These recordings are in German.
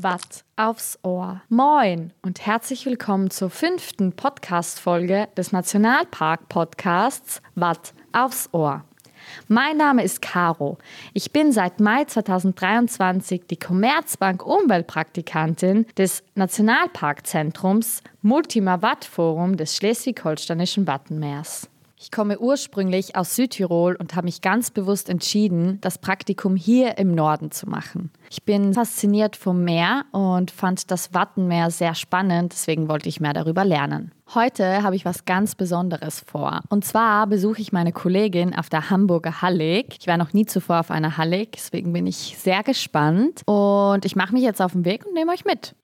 Watt aufs Ohr. Moin und herzlich willkommen zur fünften Podcast-Folge des Nationalpark-Podcasts Watt aufs Ohr. Mein Name ist Caro. Ich bin seit Mai 2023 die Commerzbank Umweltpraktikantin des Nationalparkzentrums Multima Watt Forum des Schleswig-Holsteinischen Wattenmeers. Ich komme ursprünglich aus Südtirol und habe mich ganz bewusst entschieden, das Praktikum hier im Norden zu machen. Ich bin fasziniert vom Meer und fand das Wattenmeer sehr spannend, deswegen wollte ich mehr darüber lernen. Heute habe ich was ganz Besonderes vor. Und zwar besuche ich meine Kollegin auf der Hamburger Hallig. Ich war noch nie zuvor auf einer Hallig, deswegen bin ich sehr gespannt. Und ich mache mich jetzt auf den Weg und nehme euch mit.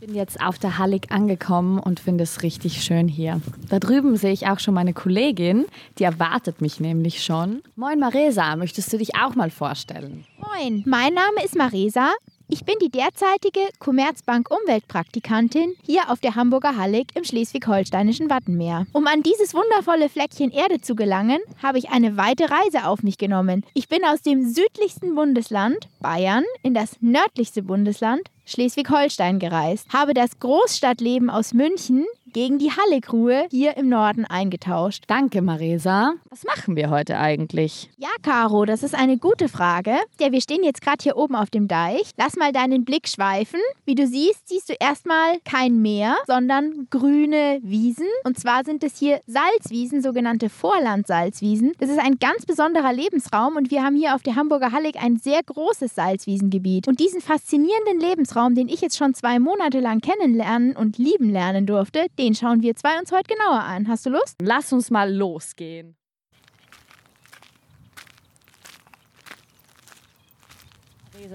Bin jetzt auf der Hallig angekommen und finde es richtig schön hier. Da drüben sehe ich auch schon meine Kollegin, die erwartet mich nämlich schon. Moin Maresa, möchtest du dich auch mal vorstellen? Moin, mein Name ist Maresa. Ich bin die derzeitige Commerzbank Umweltpraktikantin hier auf der Hamburger Hallig im schleswig-holsteinischen Wattenmeer. Um an dieses wundervolle Fleckchen Erde zu gelangen, habe ich eine weite Reise auf mich genommen. Ich bin aus dem südlichsten Bundesland, Bayern, in das nördlichste Bundesland, Schleswig-Holstein gereist, habe das Großstadtleben aus München gegen die Halligruhe hier im Norden eingetauscht. Danke, Marisa. Was machen wir heute eigentlich? Ja, Caro, das ist eine gute Frage. Ja, wir stehen jetzt gerade hier oben auf dem Deich. Lass mal deinen Blick schweifen. Wie du siehst, siehst du erstmal kein Meer, sondern grüne Wiesen. Und zwar sind es hier Salzwiesen, sogenannte Vorlandsalzwiesen. Das ist ein ganz besonderer Lebensraum und wir haben hier auf der Hamburger Hallig ein sehr großes Salzwiesengebiet. Und diesen faszinierenden Lebensraum, den ich jetzt schon zwei Monate lang kennenlernen und lieben lernen durfte, den schauen wir zwei uns heute genauer an. Hast du Lust? Lass uns mal losgehen.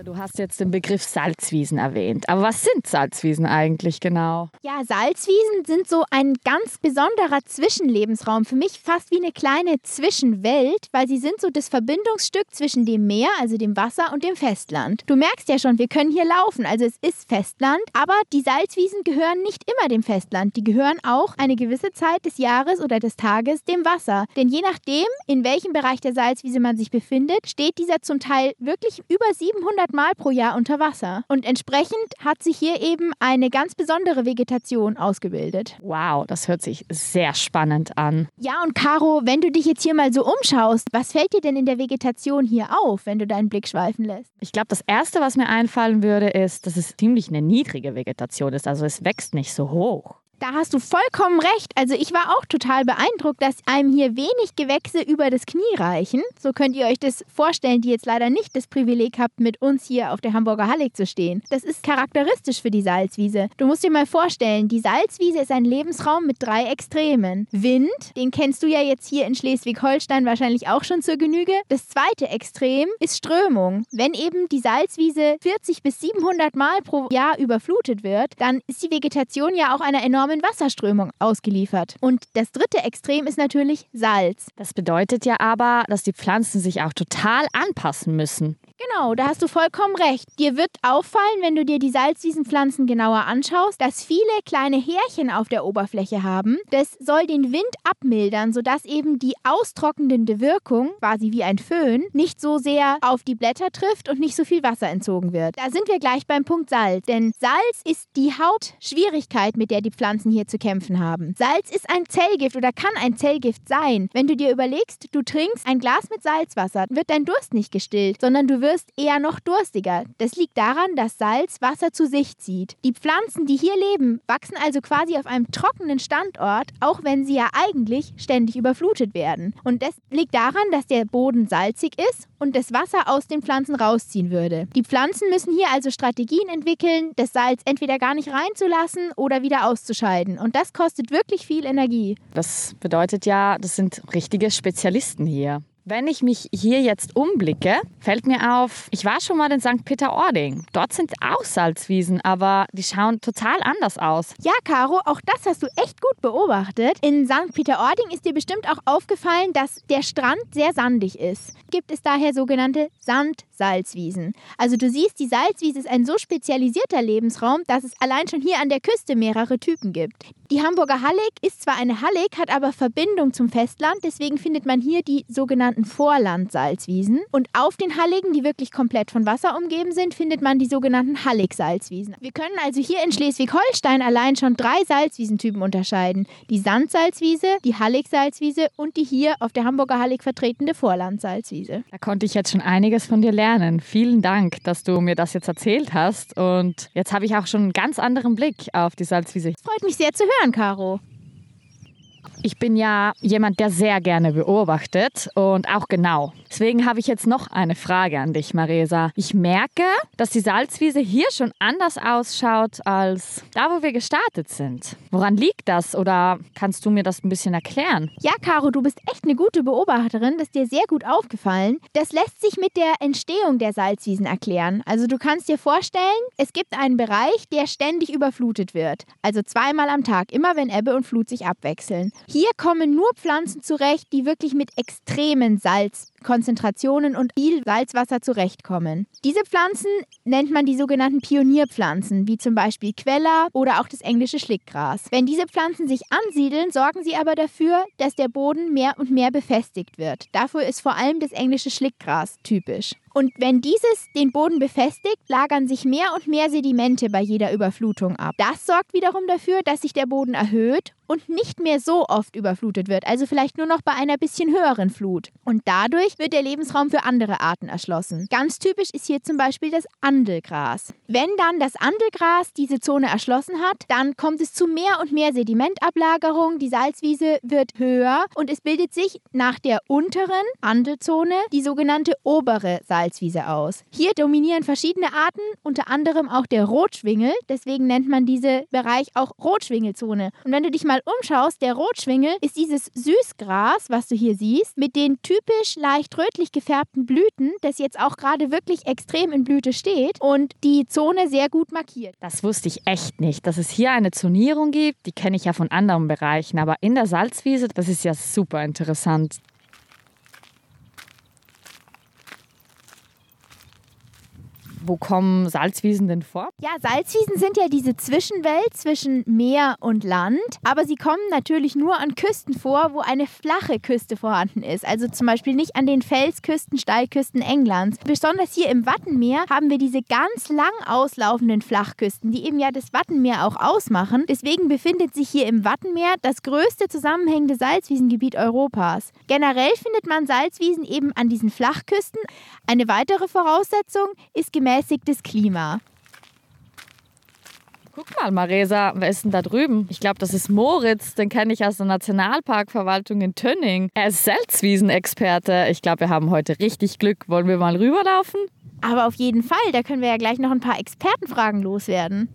Du hast jetzt den Begriff Salzwiesen erwähnt. Aber was sind Salzwiesen eigentlich genau? Ja, Salzwiesen sind so ein ganz besonderer Zwischenlebensraum. Für mich fast wie eine kleine Zwischenwelt, weil sie sind so das Verbindungsstück zwischen dem Meer, also dem Wasser, und dem Festland. Du merkst ja schon, wir können hier laufen, also es ist Festland. Aber die Salzwiesen gehören nicht immer dem Festland. Die gehören auch eine gewisse Zeit des Jahres oder des Tages dem Wasser. Denn je nachdem, in welchem Bereich der Salzwiese man sich befindet, steht dieser zum Teil wirklich über 700 100 Mal pro Jahr unter Wasser. Und entsprechend hat sich hier eben eine ganz besondere Vegetation ausgebildet. Wow, das hört sich sehr spannend an. Ja, und Caro, wenn du dich jetzt hier mal so umschaust, was fällt dir denn in der Vegetation hier auf, wenn du deinen Blick schweifen lässt? Ich glaube, das Erste, was mir einfallen würde, ist, dass es ziemlich eine niedrige Vegetation ist. Also es wächst nicht so hoch. Da hast du vollkommen recht. Also ich war auch total beeindruckt, dass einem hier wenig Gewächse über das Knie reichen. So könnt ihr euch das vorstellen, die jetzt leider nicht das Privileg habt, mit uns hier auf der Hamburger Hallig zu stehen. Das ist charakteristisch für die Salzwiese. Du musst dir mal vorstellen, die Salzwiese ist ein Lebensraum mit drei Extremen. Wind, den kennst du ja jetzt hier in Schleswig-Holstein wahrscheinlich auch schon zur Genüge. Das zweite Extrem ist Strömung. Wenn eben die Salzwiese 40 bis 700 Mal pro Jahr überflutet wird, dann ist die Vegetation ja auch einer enormen enormen Wasserströmung ausgeliefert. Und das dritte Extrem ist natürlich Salz. Das bedeutet ja aber, dass die Pflanzen sich auch total anpassen müssen. Genau, da hast du vollkommen recht. Dir wird auffallen, wenn du dir die Salzwiesenpflanzen genauer anschaust, dass viele kleine Härchen auf der Oberfläche haben. Das soll den Wind abmildern, sodass eben die austrocknende Wirkung, quasi wie ein Föhn, nicht so sehr auf die Blätter trifft und nicht so viel Wasser entzogen wird. Da sind wir gleich beim Punkt Salz, denn Salz ist die Hauptschwierigkeit, mit der die Pflanzen hier zu kämpfen haben. Salz ist ein Zellgift oder kann ein Zellgift sein. Wenn du dir überlegst, du trinkst ein Glas mit Salzwasser, wird dein Durst nicht gestillt, sondern du wirst wirst eher noch durstiger. Das liegt daran, dass Salz Wasser zu sich zieht. Die Pflanzen, die hier leben, wachsen also quasi auf einem trockenen Standort, auch wenn sie ja eigentlich ständig überflutet werden. Und das liegt daran, dass der Boden salzig ist und das Wasser aus den Pflanzen rausziehen würde. Die Pflanzen müssen hier also Strategien entwickeln, das Salz entweder gar nicht reinzulassen oder wieder auszuscheiden. Und das kostet wirklich viel Energie. Das bedeutet ja, das sind richtige Spezialisten hier. Wenn ich mich hier jetzt umblicke, fällt mir auf, ich war schon mal in St. Peter-Ording. Dort sind auch Salzwiesen, aber die schauen total anders aus. Ja, Caro, auch das hast du echt gut beobachtet. In St. Peter-Ording ist dir bestimmt auch aufgefallen, dass der Strand sehr sandig ist. Gibt es daher sogenannte Sandsalzwiesen. Also du siehst, die Salzwiese ist ein so spezialisierter Lebensraum, dass es allein schon hier an der Küste mehrere Typen gibt. Die Hamburger Hallig ist zwar eine Hallig, hat aber Verbindung zum Festland, deswegen findet man hier die sogenannten Vorlandsalzwiesen. Und auf den Halligen, die wirklich komplett von Wasser umgeben sind, findet man die sogenannten Halligsalzwiesen. Wir können also hier in Schleswig-Holstein allein schon drei Salzwiesentypen unterscheiden. Die Sandsalzwiese, die Halligsalzwiese und die hier auf der Hamburger Hallig vertretene Vorlandsalzwiese. Da konnte ich jetzt schon einiges von dir lernen. Vielen Dank, dass du mir das jetzt erzählt hast. Und jetzt habe ich auch schon einen ganz anderen Blick auf die Salzwiese. Freut mich sehr zu hören, Caro. Ich bin ja jemand, der sehr gerne beobachtet und auch genau. Deswegen habe ich jetzt noch eine Frage an dich, Maresa. Ich merke, dass die Salzwiese hier schon anders ausschaut als da, wo wir gestartet sind. Woran liegt das oder kannst du mir das ein bisschen erklären? Ja, Caro, du bist echt eine gute Beobachterin. Das ist dir sehr gut aufgefallen. Das lässt sich mit der Entstehung der Salzwiesen erklären. Also du kannst dir vorstellen, es gibt einen Bereich, der ständig überflutet wird. Also zweimal am Tag, immer wenn Ebbe und Flut sich abwechseln. Hier kommen nur Pflanzen zurecht, die wirklich mit extremen Salzkonzentrationen und viel Salzwasser zurechtkommen. Diese Pflanzen nennt man die sogenannten Pionierpflanzen, wie zum Beispiel Queller oder auch das englische Schlickgras. Wenn diese Pflanzen sich ansiedeln, sorgen sie aber dafür, dass der Boden mehr und mehr befestigt wird. Dafür ist vor allem das englische Schlickgras typisch. Und wenn dieses den Boden befestigt, lagern sich mehr und mehr Sedimente bei jeder Überflutung ab. Das sorgt wiederum dafür, dass sich der Boden erhöht und nicht mehr so oft überflutet wird, also vielleicht nur noch bei einer bisschen höheren Flut. Und dadurch wird der Lebensraum für andere Arten erschlossen. Ganz typisch ist hier zum Beispiel das Andelgras. Wenn dann das Andelgras diese Zone erschlossen hat, dann kommt es zu mehr und mehr Sedimentablagerung, die Salzwiese wird höher und es bildet sich nach der unteren Andelzone die sogenannte obere Salzwiese aus. Hier dominieren verschiedene Arten, unter anderem auch der Rotschwingel, deswegen nennt man diese Bereich auch Rotschwingelzone. Und wenn du dich mal umschaust, der Rotschwingel ist dieses Süßgras, was du hier siehst, mit den typisch leicht rötlich gefärbten Blüten, das jetzt auch gerade wirklich extrem in Blüte steht und die Zone sehr gut markiert. Das wusste ich echt nicht, dass es hier eine Zonierung gibt. Die kenne ich ja von anderen Bereichen, aber in der Salzwiese, das ist ja super interessant. Wo kommen Salzwiesen denn vor? Ja, Salzwiesen sind ja diese Zwischenwelt zwischen Meer und Land, aber sie kommen natürlich nur an Küsten vor, wo eine flache Küste vorhanden ist. Also zum Beispiel nicht an den Felsküsten, Steilküsten Englands. Besonders hier im Wattenmeer haben wir diese ganz lang auslaufenden Flachküsten, die eben ja das Wattenmeer auch ausmachen. Deswegen befindet sich hier im Wattenmeer das größte zusammenhängende Salzwiesengebiet Europas. Generell findet man Salzwiesen eben an diesen Flachküsten. Eine weitere Voraussetzung ist gemäß gemäßigtes Klima. Guck mal, Maresa, wer ist denn da drüben? Ich glaube, das ist Moritz, den kenne ich aus der Nationalparkverwaltung in Tönning. Er ist Salzwiesenexperte. Ich glaube, wir haben heute richtig Glück. Wollen wir mal rüberlaufen? Aber auf jeden Fall, da können wir ja gleich noch ein paar Expertenfragen loswerden.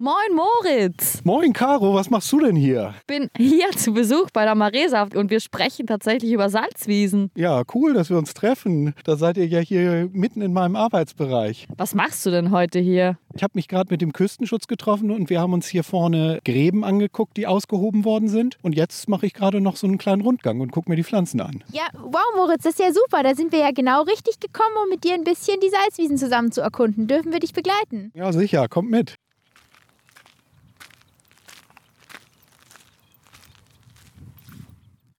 Moin Moritz. Moin Caro, was machst du denn hier? Ich bin hier zu Besuch bei der Maresa und wir sprechen tatsächlich über Salzwiesen. Ja, cool, dass wir uns treffen. Da seid ihr ja hier mitten in meinem Arbeitsbereich. Was machst du denn heute hier? Ich habe mich gerade mit dem Küstenschutz getroffen und wir haben uns hier vorne Gräben angeguckt, die ausgehoben worden sind. Und jetzt mache ich gerade noch so einen kleinen Rundgang und gucke mir die Pflanzen an. Ja, wow Moritz, das ist ja super. Da sind wir ja genau richtig gekommen, um mit dir ein bisschen die Salzwiesen zusammen zu erkunden. Dürfen wir dich begleiten? Ja, sicher, kommt mit.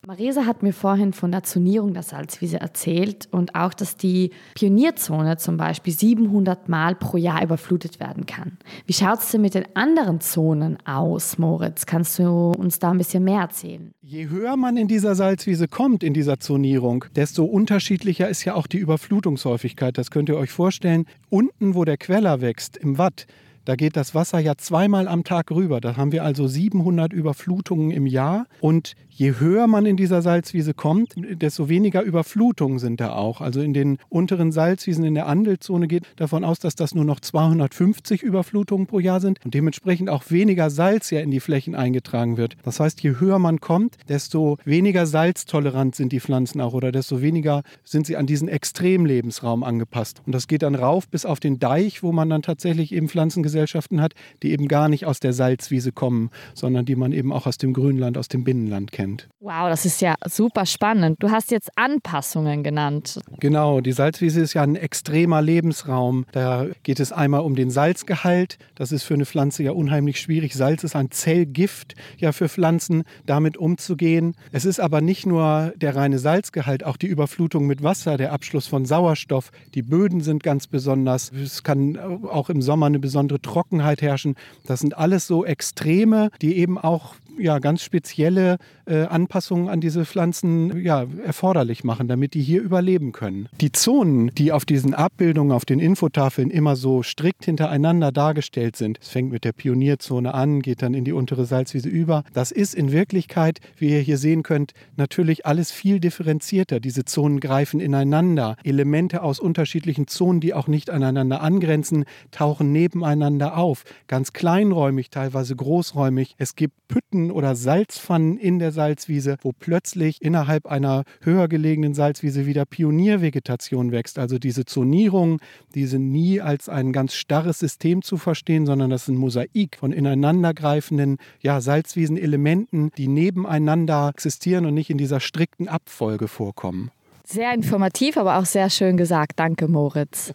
Marisa hat mir vorhin von der Zonierung der Salzwiese erzählt und auch, dass die Pionierzone zum Beispiel 700 Mal pro Jahr überflutet werden kann. Wie schaut es denn mit den anderen Zonen aus, Moritz? Kannst du uns da ein bisschen mehr erzählen? Je höher man in dieser Salzwiese kommt, in dieser Zonierung, desto unterschiedlicher ist ja auch die Überflutungshäufigkeit. Das könnt ihr euch vorstellen. Unten, wo der Queller wächst, im Watt, da geht das Wasser ja zweimal am Tag rüber. Da haben wir also 700 Überflutungen im Jahr. Und je höher man in dieser Salzwiese kommt, desto weniger Überflutungen sind da auch. Also in den unteren Salzwiesen in der Andelzone geht davon aus, dass das nur noch 250 Überflutungen pro Jahr sind und dementsprechend auch weniger Salz ja in die Flächen eingetragen wird. Das heißt, je höher man kommt, desto weniger salztolerant sind die Pflanzen auch oder desto weniger sind sie an diesen Extremlebensraum angepasst. Und das geht dann rauf bis auf den Deich, wo man dann tatsächlich eben Pflanzen gesetzt Fließgesellschaften hat, die eben gar nicht aus der Salzwiese kommen, sondern die man eben auch aus dem Grünland, aus dem Binnenland kennt. Wow, das ist ja super spannend. Du hast jetzt Anpassungen genannt. Genau, die Salzwiese ist ja ein extremer Lebensraum. Da geht es einmal um den Salzgehalt. Das ist für eine Pflanze ja unheimlich schwierig. Salz ist ein Zellgift ja für Pflanzen, damit umzugehen. Es ist aber nicht nur der reine Salzgehalt, auch die Überflutung mit Wasser, der Abschluss von Sauerstoff. Die Böden sind ganz besonders. Es kann auch im Sommer eine besondere Trockenheit herrschen. Das sind alles so Extreme, die eben auch ja, ganz spezielle äh, Anpassungen an diese Pflanzen ja, erforderlich machen, damit die hier überleben können. Die Zonen, die auf diesen Abbildungen, auf den Infotafeln immer so strikt hintereinander dargestellt sind, es fängt mit der Pionierzone an, geht dann in die untere Salzwiese über, das ist in Wirklichkeit, wie ihr hier sehen könnt, natürlich alles viel differenzierter. Diese Zonen greifen ineinander. Elemente aus unterschiedlichen Zonen, die auch nicht aneinander angrenzen, tauchen nebeneinander auf. Ganz kleinräumig, teilweise großräumig. Es gibt Pütten oder Salzpfannen in der Salzwiese, wo plötzlich innerhalb einer höher gelegenen Salzwiese wieder Pioniervegetation wächst. Also diese Zonierung, die sind nie als ein ganz starres System zu verstehen, sondern das ist ein Mosaik von ineinandergreifenden ja, Salzwiesenelementen, die nebeneinander existieren und nicht in dieser strikten Abfolge vorkommen. Sehr informativ, aber auch sehr schön gesagt. Danke, Moritz.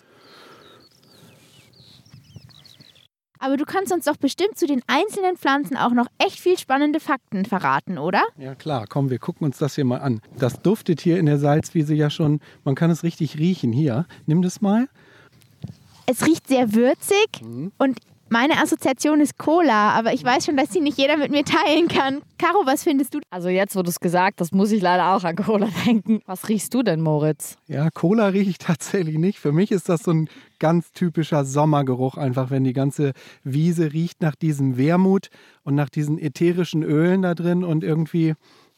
Aber du kannst uns doch bestimmt zu den einzelnen Pflanzen auch noch echt viel spannende Fakten verraten, oder? Ja klar, komm, wir gucken uns das hier mal an. Das duftet hier in der Salzwiese ja schon, man kann es richtig riechen. Hier, nimm das mal. Es riecht sehr würzig mhm. und meine Assoziation ist Cola, aber ich weiß schon, dass sie nicht jeder mit mir teilen kann. Caro, was findest du? Also jetzt, wo du es gesagt hast, muss ich leider auch an Cola denken. Was riechst du denn, Moritz? Ja, Cola rieche ich tatsächlich nicht. Für mich ist das so ein ganz typischer Sommergeruch, einfach wenn die ganze Wiese riecht nach diesem Wermut und nach diesen ätherischen Ölen da drin und irgendwie,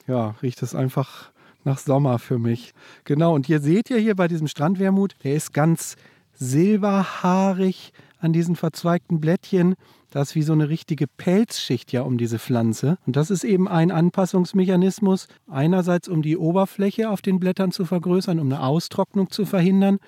ja, riecht es einfach nach Sommer für mich. Genau, und ihr seht ja hier bei diesem Strandwermut, der ist ganz silberhaarig, an diesen verzweigten Blättchen. Das ist wie so eine richtige Pelzschicht ja um diese Pflanze. Und das ist eben ein Anpassungsmechanismus. Einerseits, um die Oberfläche auf den Blättern zu vergrößern, um eine Austrocknung zu verhindern.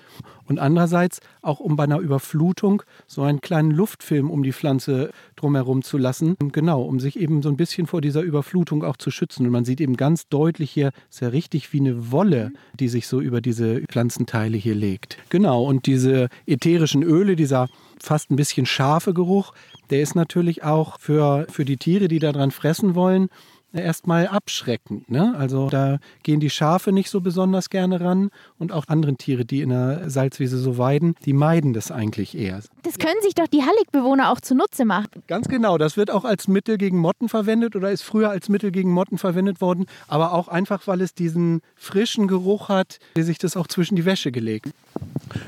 Und andererseits auch, um bei einer Überflutung so einen kleinen Luftfilm um die Pflanze drumherum zu lassen. Genau, um sich eben so ein bisschen vor dieser Überflutung auch zu schützen. Und man sieht eben ganz deutlich hier, ist ja richtig wie eine Wolle, die sich so über diese Pflanzenteile hier legt. Genau, und diese ätherischen Öle, dieser fast ein bisschen scharfe Geruch, der ist natürlich auch für, für die Tiere, die daran fressen wollen, erstmal abschreckend. Ne? Also da gehen die Schafe nicht so besonders gerne ran und auch andere Tiere, die in der Salzwiese so weiden, die meiden das eigentlich eher. Das können sich doch die Halligbewohner auch zunutze machen. Ganz genau, das wird auch als Mittel gegen Motten verwendet oder ist früher als Mittel gegen Motten verwendet worden, aber auch einfach, weil es diesen frischen Geruch hat, der sich das auch zwischen die Wäsche gelegt.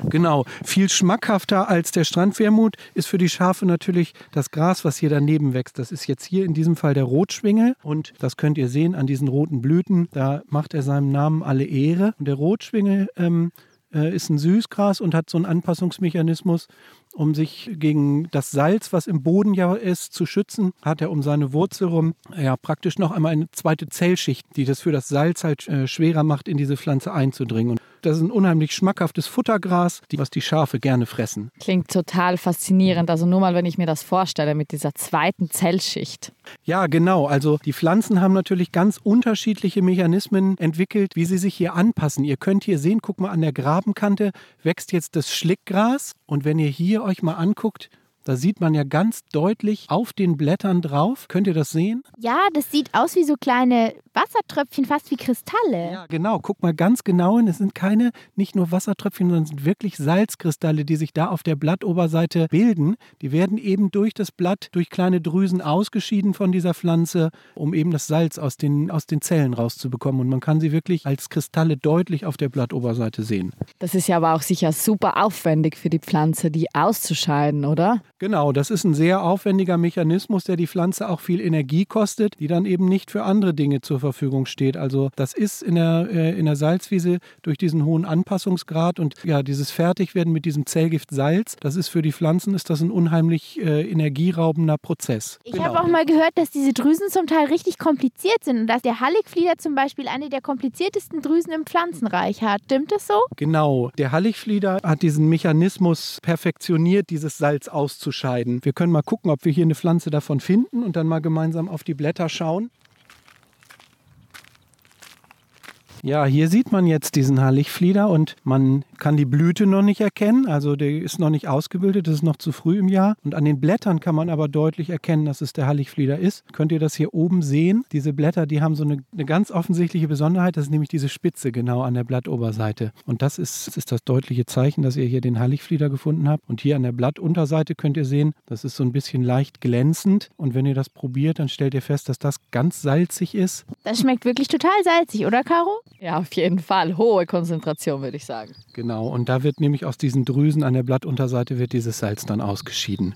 Genau, viel schmackhafter als der Strandwermut ist für die Schafe natürlich das Gras, was hier daneben wächst. Das ist jetzt hier in diesem Fall der Rotschwingel und das könnt ihr sehen an diesen roten Blüten. Da macht er seinem Namen alle Ehre. Und der Rotschwingel ähm, äh, ist ein Süßgras und hat so einen Anpassungsmechanismus, um sich gegen das Salz, was im Boden ja ist, zu schützen, hat er um seine Wurzel rum ja praktisch noch einmal eine zweite Zellschicht, die das für das Salz halt äh, schwerer macht, in diese Pflanze einzudringen. Und das ist ein unheimlich schmackhaftes Futtergras, was die Schafe gerne fressen. Klingt total faszinierend. Also nur mal, wenn ich mir das vorstelle mit dieser zweiten Zellschicht. Ja, genau. Also die Pflanzen haben natürlich ganz unterschiedliche Mechanismen entwickelt, wie sie sich hier anpassen. Ihr könnt hier sehen, guck mal an der Grabenkante wächst jetzt das Schlickgras. Und wenn ihr hier euch mal anguckt, da sieht man ja ganz deutlich auf den Blättern drauf. Könnt ihr das sehen? Ja, das sieht aus wie so kleine Wassertröpfchen, fast wie Kristalle. Ja, genau. Guck mal ganz genau hin. Es sind keine, nicht nur Wassertröpfchen, sondern es sind wirklich Salzkristalle, die sich da auf der Blattoberseite bilden. Die werden eben durch das Blatt, durch kleine Drüsen ausgeschieden von dieser Pflanze, um eben das Salz aus den, aus den Zellen rauszubekommen. Und man kann sie wirklich als Kristalle deutlich auf der Blattoberseite sehen. Das ist ja aber auch sicher super aufwendig für die Pflanze, die auszuscheiden, oder? Genau, das ist ein sehr aufwendiger Mechanismus, der die Pflanze auch viel Energie kostet, die dann eben nicht für andere Dinge zur Verfügung steht. Also das ist in der, äh, in der Salzwiese durch diesen hohen Anpassungsgrad und ja, dieses Fertigwerden mit diesem Zellgift Salz, das ist für die Pflanzen ist das ein unheimlich äh, energieraubender Prozess. Ich genau. habe auch mal gehört, dass diese Drüsen zum Teil richtig kompliziert sind und dass der Halligflieder zum Beispiel eine der kompliziertesten Drüsen im Pflanzenreich hat. Stimmt das so? Genau. Der Halligflieder hat diesen Mechanismus perfektioniert, dieses Salz auszuschalten auszuscheiden. Wir können mal gucken, ob wir hier eine Pflanze davon finden und dann mal gemeinsam auf die Blätter schauen. Ja, hier sieht man jetzt diesen Halligflieder und man kann die Blüte noch nicht erkennen. Also der ist noch nicht ausgebildet, das ist noch zu früh im Jahr. Und an den Blättern kann man aber deutlich erkennen, dass es der Halligflieder ist. Könnt ihr das hier oben sehen? Diese Blätter, die haben so eine, eine ganz offensichtliche Besonderheit. Das ist nämlich diese Spitze genau an der Blattoberseite. Und das ist, das ist das deutliche Zeichen, dass ihr hier den Halligflieder gefunden habt. Und hier an der Blattunterseite könnt ihr sehen, das ist so ein bisschen leicht glänzend. Und wenn ihr das probiert, dann stellt ihr fest, dass das ganz salzig ist. Das schmeckt wirklich total salzig, oder Caro? Ja, auf jeden Fall. Hohe Konzentration, würde ich sagen. Genau, und da wird nämlich aus diesen Drüsen an der Blattunterseite wird dieses Salz dann ausgeschieden.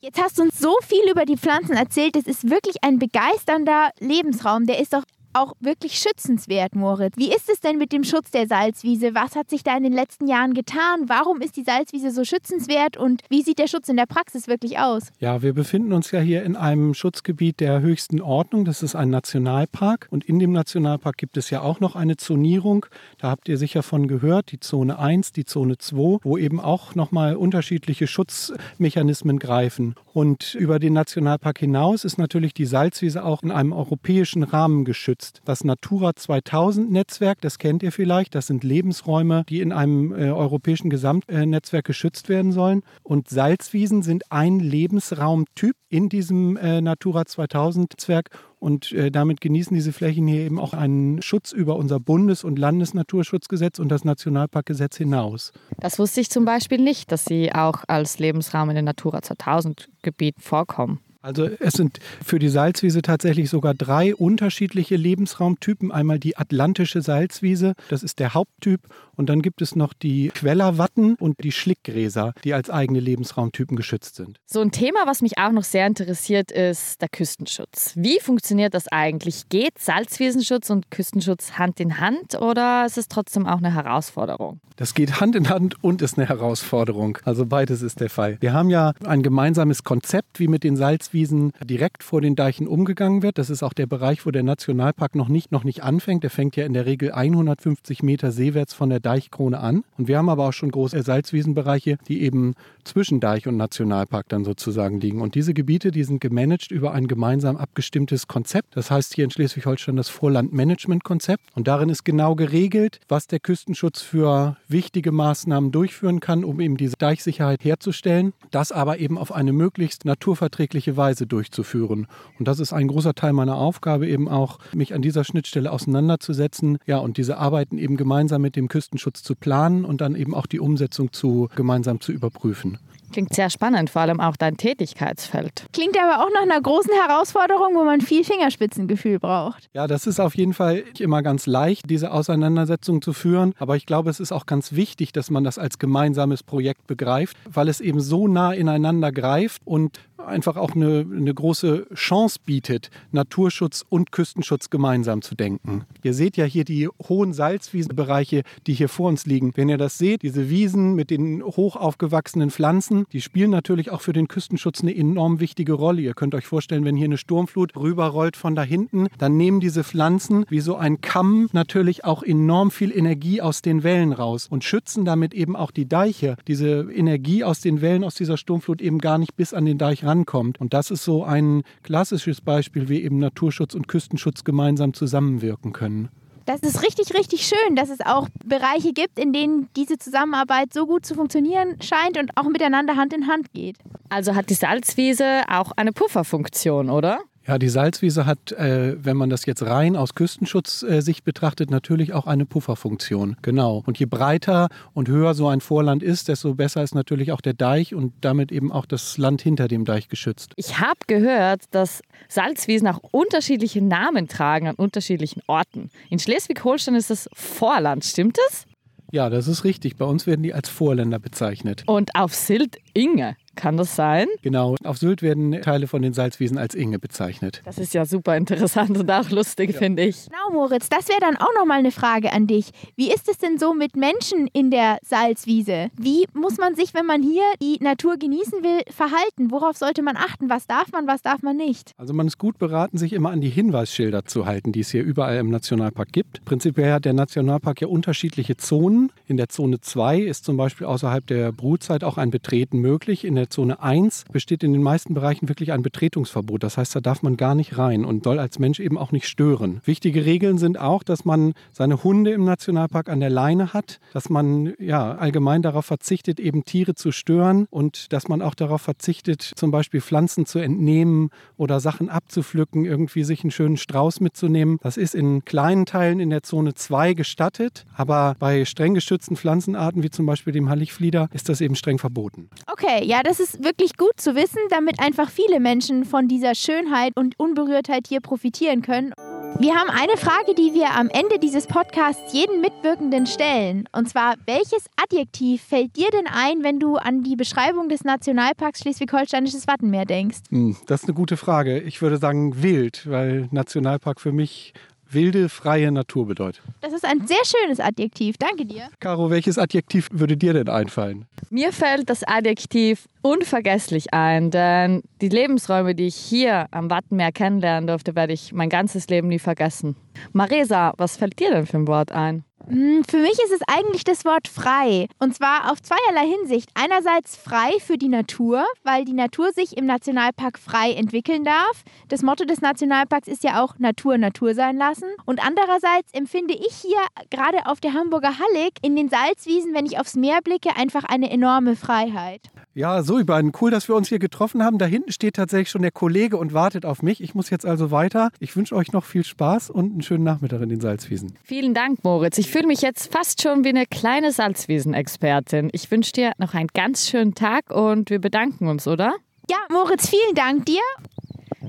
Jetzt hast du uns so viel über die Pflanzen erzählt. Das ist wirklich ein begeisternder Lebensraum. Der ist doch auch wirklich schützenswert, Moritz. Wie ist es denn mit dem Schutz der Salzwiese? Was hat sich da in den letzten Jahren getan? Warum ist die Salzwiese so schützenswert und wie sieht der Schutz in der Praxis wirklich aus? Ja, wir befinden uns ja hier in einem Schutzgebiet der höchsten Ordnung. Das ist ein Nationalpark und in dem Nationalpark gibt es ja auch noch eine Zonierung. Da habt ihr sicher von gehört, die Zone 1, die Zone 2, wo eben auch nochmal unterschiedliche Schutzmechanismen greifen. Und über den Nationalpark hinaus ist natürlich die Salzwiese auch in einem europäischen Rahmen geschützt. Das Natura 2000 Netzwerk, das kennt ihr vielleicht, das sind Lebensräume, die in einem äh, europäischen Gesamtnetzwerk geschützt werden sollen. Und Salzwiesen sind ein Lebensraumtyp in diesem äh, Natura 2000 Netzwerk und äh, damit genießen diese Flächen hier eben auch einen Schutz über unser Bundes- und Landesnaturschutzgesetz und das Nationalparkgesetz hinaus. Das wusste ich zum Beispiel nicht, dass sie auch als Lebensraum in den Natura 2000 Gebieten vorkommen. Also es sind für die Salzwiese tatsächlich sogar drei unterschiedliche Lebensraumtypen. Einmal die atlantische Salzwiese, das ist der Haupttyp. Und dann gibt es noch die Quellerwatten und die Schlickgräser, die als eigene Lebensraumtypen geschützt sind. So ein Thema, was mich auch noch sehr interessiert, ist der Küstenschutz. Wie funktioniert das eigentlich? Geht Salzwiesenschutz und Küstenschutz Hand in Hand oder ist es trotzdem auch eine Herausforderung? Das geht Hand in Hand und ist eine Herausforderung. Also beides ist der Fall. Wir haben ja ein gemeinsames Konzept, wie mit den Salzwiesen direkt vor den Deichen umgegangen wird. Das ist auch der Bereich, wo der Nationalpark noch nicht, noch nicht anfängt. Der fängt ja in der Regel 150 Meter seewärts von der Deichkrone an. Und wir haben aber auch schon große Salzwiesenbereiche, die eben zwischen Deich und Nationalpark dann sozusagen liegen. Und diese Gebiete, die sind gemanagt über ein gemeinsam abgestimmtes Konzept. Das heißt hier in Schleswig-Holstein das Vorlandmanagement-Konzept. Und darin ist genau geregelt, was der Küstenschutz für wichtige Maßnahmen durchführen kann, um eben diese Deichsicherheit herzustellen, das aber eben auf eine möglichst naturverträgliche Weise durchzuführen. Und das ist ein großer Teil meiner Aufgabe, eben auch mich an dieser Schnittstelle auseinanderzusetzen, ja, und diese Arbeiten eben gemeinsam mit dem Küstenschutz zu planen und dann eben auch die Umsetzung zu gemeinsam zu überprüfen. Klingt sehr spannend, vor allem auch dein Tätigkeitsfeld. Klingt aber auch nach einer großen Herausforderung, wo man viel Fingerspitzengefühl braucht. Ja, das ist auf jeden Fall nicht immer ganz leicht, diese Auseinandersetzung zu führen. Aber ich glaube, es ist auch ganz wichtig, dass man das als gemeinsames Projekt begreift, weil es eben so nah ineinander greift und einfach auch eine, eine große Chance bietet, Naturschutz und Küstenschutz gemeinsam zu denken. Ihr seht ja hier die hohen Salzwiesenbereiche, die hier vor uns liegen. Wenn ihr das seht, diese Wiesen mit den hoch aufgewachsenen Pflanzen, die spielen natürlich auch für den Küstenschutz eine enorm wichtige Rolle. Ihr könnt euch vorstellen, wenn hier eine Sturmflut rüberrollt von da hinten, dann nehmen diese Pflanzen wie so ein Kamm natürlich auch enorm viel Energie aus den Wellen raus und schützen damit eben auch die Deiche. Diese Energie aus den Wellen aus dieser Sturmflut eben gar nicht bis an den Deich rankommt. Und das ist so ein klassisches Beispiel, wie eben Naturschutz und Küstenschutz gemeinsam zusammenwirken können. Das ist richtig, richtig schön, dass es auch Bereiche gibt, in denen diese Zusammenarbeit so gut zu funktionieren scheint und auch miteinander Hand in Hand geht. Also hat die Salzwiese auch eine Pufferfunktion, oder? Ja, die Salzwiese hat, äh, wenn man das jetzt rein aus Küstenschutzsicht betrachtet, natürlich auch eine Pufferfunktion. Genau. Und je breiter und höher so ein Vorland ist, desto besser ist natürlich auch der Deich und damit eben auch das Land hinter dem Deich geschützt. Ich habe gehört, dass Salzwiesen auch unterschiedliche Namen tragen an unterschiedlichen Orten. In Schleswig-Holstein ist das Vorland, stimmt das? Ja, das ist richtig. Bei uns werden die als Vorländer bezeichnet. Und auf Sylt Inge. Kann das sein? Genau. Auf Sylt werden Teile von den Salzwiesen als Inge bezeichnet. Das ist ja super interessant und auch lustig, ja. finde ich. Genau, Moritz, das wäre dann auch nochmal eine Frage an dich. Wie ist es denn so mit Menschen in der Salzwiese? Wie muss man sich, wenn man hier die Natur genießen will, verhalten? Worauf sollte man achten? Was darf man, was darf man nicht? Also man ist gut beraten, sich immer an die Hinweisschilder zu halten, die es hier überall im Nationalpark gibt. Prinzipiell hat der Nationalpark ja unterschiedliche Zonen. In der Zone 2 ist zum Beispiel außerhalb der Brutzeit auch ein Betreten möglich. In der Zone 1 besteht in den meisten Bereichen wirklich ein Betretungsverbot. Das heißt, da darf man gar nicht rein und soll als Mensch eben auch nicht stören. Wichtige Regeln sind auch, dass man seine Hunde im Nationalpark an der Leine hat, dass man ja allgemein darauf verzichtet, eben Tiere zu stören und dass man auch darauf verzichtet, zum Beispiel Pflanzen zu entnehmen oder Sachen abzupflücken, irgendwie sich einen schönen Strauß mitzunehmen. Das ist in kleinen Teilen in der Zone 2 gestattet, aber bei streng geschützten Pflanzenarten wie zum Beispiel dem Halligflieder ist das eben streng verboten. Okay, ja, das ist wirklich gut zu wissen, damit einfach viele Menschen von dieser Schönheit und Unberührtheit hier profitieren können. Wir haben eine Frage, die wir am Ende dieses Podcasts jeden Mitwirkenden stellen. Und zwar, welches Adjektiv fällt dir denn ein, wenn du an die Beschreibung des Nationalparks Schleswig-Holsteinisches Wattenmeer denkst? Hm, das ist eine gute Frage. Ich würde sagen wild, weil Nationalpark für mich wilde, freie Natur bedeutet. Das ist ein sehr schönes Adjektiv. Danke dir. Caro, welches Adjektiv würde dir denn einfallen? Mir fällt das Adjektiv unvergesslich ein, denn die Lebensräume, die ich hier am Wattenmeer kennenlernen durfte, werde ich mein ganzes Leben nie vergessen. Maresa, was fällt dir denn für ein Wort ein? Hm, für mich ist es eigentlich das Wort frei. Und zwar auf zweierlei Hinsicht. Einerseits frei für die Natur, weil die Natur sich im Nationalpark frei entwickeln darf. Das Motto des Nationalparks ist ja auch Natur Natur sein lassen. Und andererseits empfinde ich hier gerade auf der Hamburger Hallig in den Salzwiesen, wenn ich aufs Meer blicke, einfach eine enorme Freiheit. Ja, so über einen cool, dass wir uns hier getroffen haben. Da hinten steht tatsächlich schon der Kollege und wartet auf mich. Ich muss jetzt also weiter. Ich wünsche euch noch viel Spaß und einen schönen Nachmittag in den Salzwiesen. Vielen Dank, Moritz. Ich fühle mich jetzt fast schon wie eine kleine Salzwiesen-Expertin. Ich wünsche dir noch einen ganz schönen Tag und wir bedanken uns, oder? Ja, Moritz, vielen Dank dir.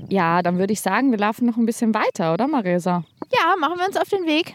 Ja, dann würde ich sagen, wir laufen noch ein bisschen weiter, oder Marisa? Ja, machen wir uns auf den Weg.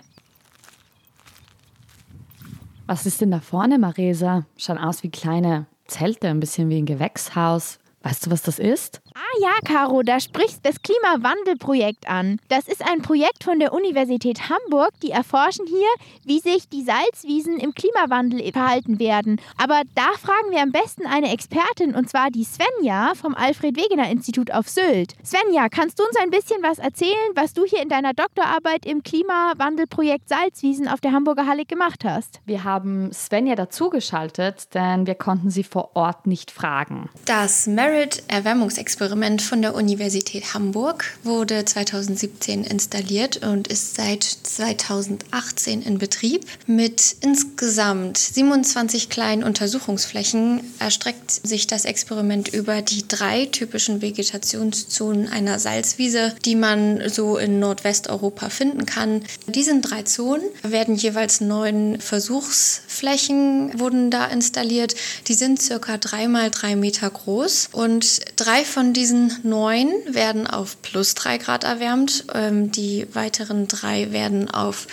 Was ist denn da vorne, Marisa? Schauen aus wie kleine Zelte, ein bisschen wie ein Gewächshaus. Weißt du, was das ist? Ah ja, Caro, da sprichst das Klimawandelprojekt an. Das ist ein Projekt von der Universität Hamburg, die erforschen hier, wie sich die Salzwiesen im Klimawandel verhalten werden. Aber da fragen wir am besten eine Expertin, und zwar die Svenja vom Alfred-Wegener-Institut auf Sylt. Svenja, kannst du uns ein bisschen was erzählen, was du hier in deiner Doktorarbeit im Klimawandelprojekt Salzwiesen auf der Hamburger Halle gemacht hast? Wir haben Svenja dazugeschaltet, denn wir konnten sie vor Ort nicht fragen. Das Merit-Erwärmungsexperiment Experiment von der Universität Hamburg wurde 2017 installiert und ist seit 2018 in Betrieb. Mit insgesamt 27 kleinen Untersuchungsflächen erstreckt sich das Experiment über die drei typischen Vegetationszonen einer Salzwiese, die man so in Nordwesteuropa finden kann. Diesen drei Zonen werden jeweils neun Versuchsflächen wurden da installiert. Die sind circa drei mal drei Meter groß und drei von diesen neun werden auf plus drei Grad erwärmt. Ähm, die weiteren drei werden auf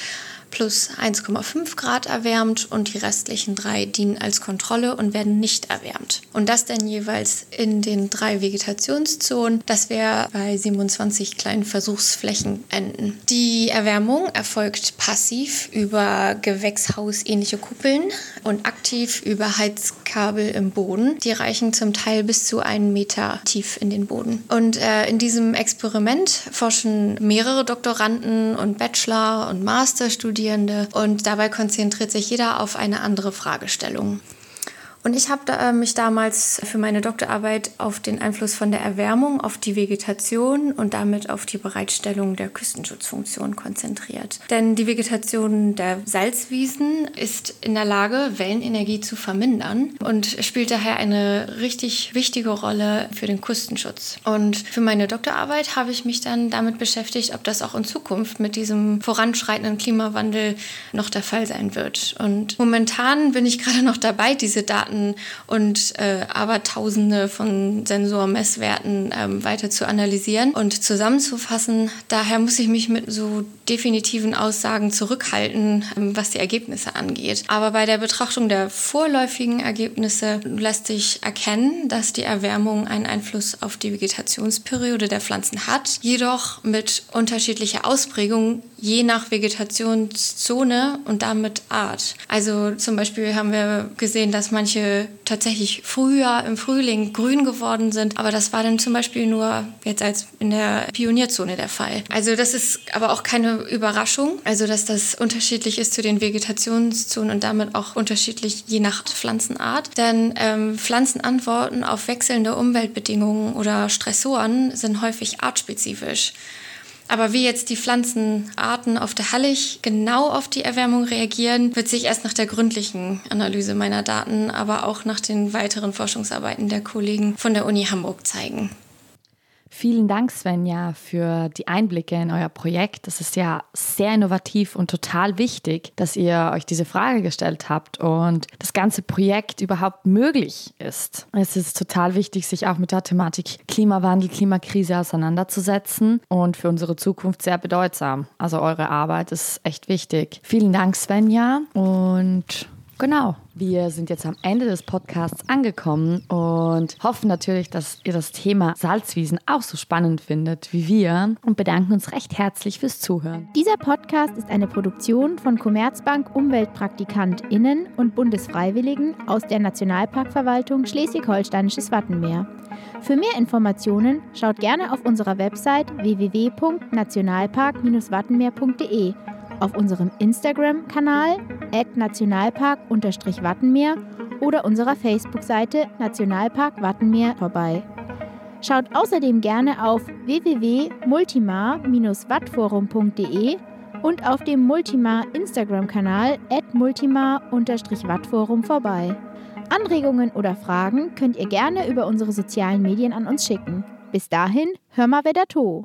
plus 1,5 Grad erwärmt und die restlichen drei dienen als Kontrolle und werden nicht erwärmt. Und das dann jeweils in den drei Vegetationszonen, dass wir bei 27 kleinen Versuchsflächen enden. Die Erwärmung erfolgt passiv über gewächshausähnliche Kuppeln und aktiv über Heizkabel im Boden. Die reichen zum Teil bis zu einen Meter tief in den Boden. Und äh, in diesem Experiment forschen mehrere Doktoranden und Bachelor- und Masterstudierende Studierende und dabei konzentriert sich jeder auf eine andere Fragestellung. Und ich habe da, äh, mich damals für meine Doktorarbeit auf den Einfluss von der Erwärmung auf die Vegetation und damit auf die Bereitstellung der Küstenschutzfunktion konzentriert. Denn die Vegetation der Salzwiesen ist in der Lage, Wellenenergie zu vermindern und spielt daher eine richtig wichtige Rolle für den Küstenschutz. Und für meine Doktorarbeit habe ich mich dann damit beschäftigt, ob das auch in Zukunft mit diesem voranschreitenden Klimawandel noch der Fall sein wird. Und momentan bin ich gerade noch dabei, diese Daten Daten und äh, Abertausende von Sensormesswerten ähm, weiter zu analysieren und zusammenzufassen. Daher muss ich mich mit so definitiven Aussagen zurückhalten, ähm, was die Ergebnisse angeht. Aber bei der Betrachtung der vorläufigen Ergebnisse lässt sich erkennen, dass die Erwärmung einen Einfluss auf die Vegetationsperiode der Pflanzen hat, jedoch mit unterschiedlicher Ausprägung je nach Vegetationszone und damit Art. Also zum Beispiel haben wir gesehen, dass manche tatsächlich früher im Frühling grün geworden sind, aber das war dann zum Beispiel nur jetzt als in der Pionierzone der Fall. Also das ist aber auch keine Überraschung, also dass das unterschiedlich ist zu den Vegetationszonen und damit auch unterschiedlich je nach Pflanzenart. Denn ähm, Pflanzenantworten auf wechselnde Umweltbedingungen oder Stressoren sind häufig artspezifisch. Aber wie jetzt die Pflanzenarten auf der Hallig genau auf die Erwärmung reagieren, wird sich erst nach der gründlichen Analyse meiner Daten, aber auch nach den weiteren Forschungsarbeiten der Kollegen von der Uni Hamburg zeigen. Vielen Dank, Svenja, für die Einblicke in euer Projekt. Das ist ja sehr innovativ und total wichtig, dass ihr euch diese Frage gestellt habt und das ganze Projekt überhaupt möglich ist. Es ist total wichtig, sich auch mit der Thematik Klimawandel, Klimakrise auseinanderzusetzen und für unsere Zukunft sehr bedeutsam. Also eure Arbeit ist echt wichtig. Vielen Dank, Svenja. Und Genau. Wir sind jetzt am Ende des Podcasts angekommen und hoffen natürlich, dass ihr das Thema Salzwiesen auch so spannend findet wie wir und bedanken uns recht herzlich fürs Zuhören. Dieser Podcast ist eine Produktion von Commerzbank UmweltpraktikantInnen und Bundesfreiwilligen aus der Nationalparkverwaltung Schleswig-Holsteinisches Wattenmeer. Für mehr Informationen schaut gerne auf unserer Website www.nationalpark-wattenmeer.de auf unserem Instagram-Kanal nationalpark-wattenmeer oder unserer Facebook-Seite Nationalpark Wattenmeer vorbei. Schaut außerdem gerne auf www.multimar-wattforum.de und auf dem Multimar Instagram-Kanal multimar-wattforum vorbei. Anregungen oder Fragen könnt ihr gerne über unsere sozialen Medien an uns schicken. Bis dahin, hör mal wer da to.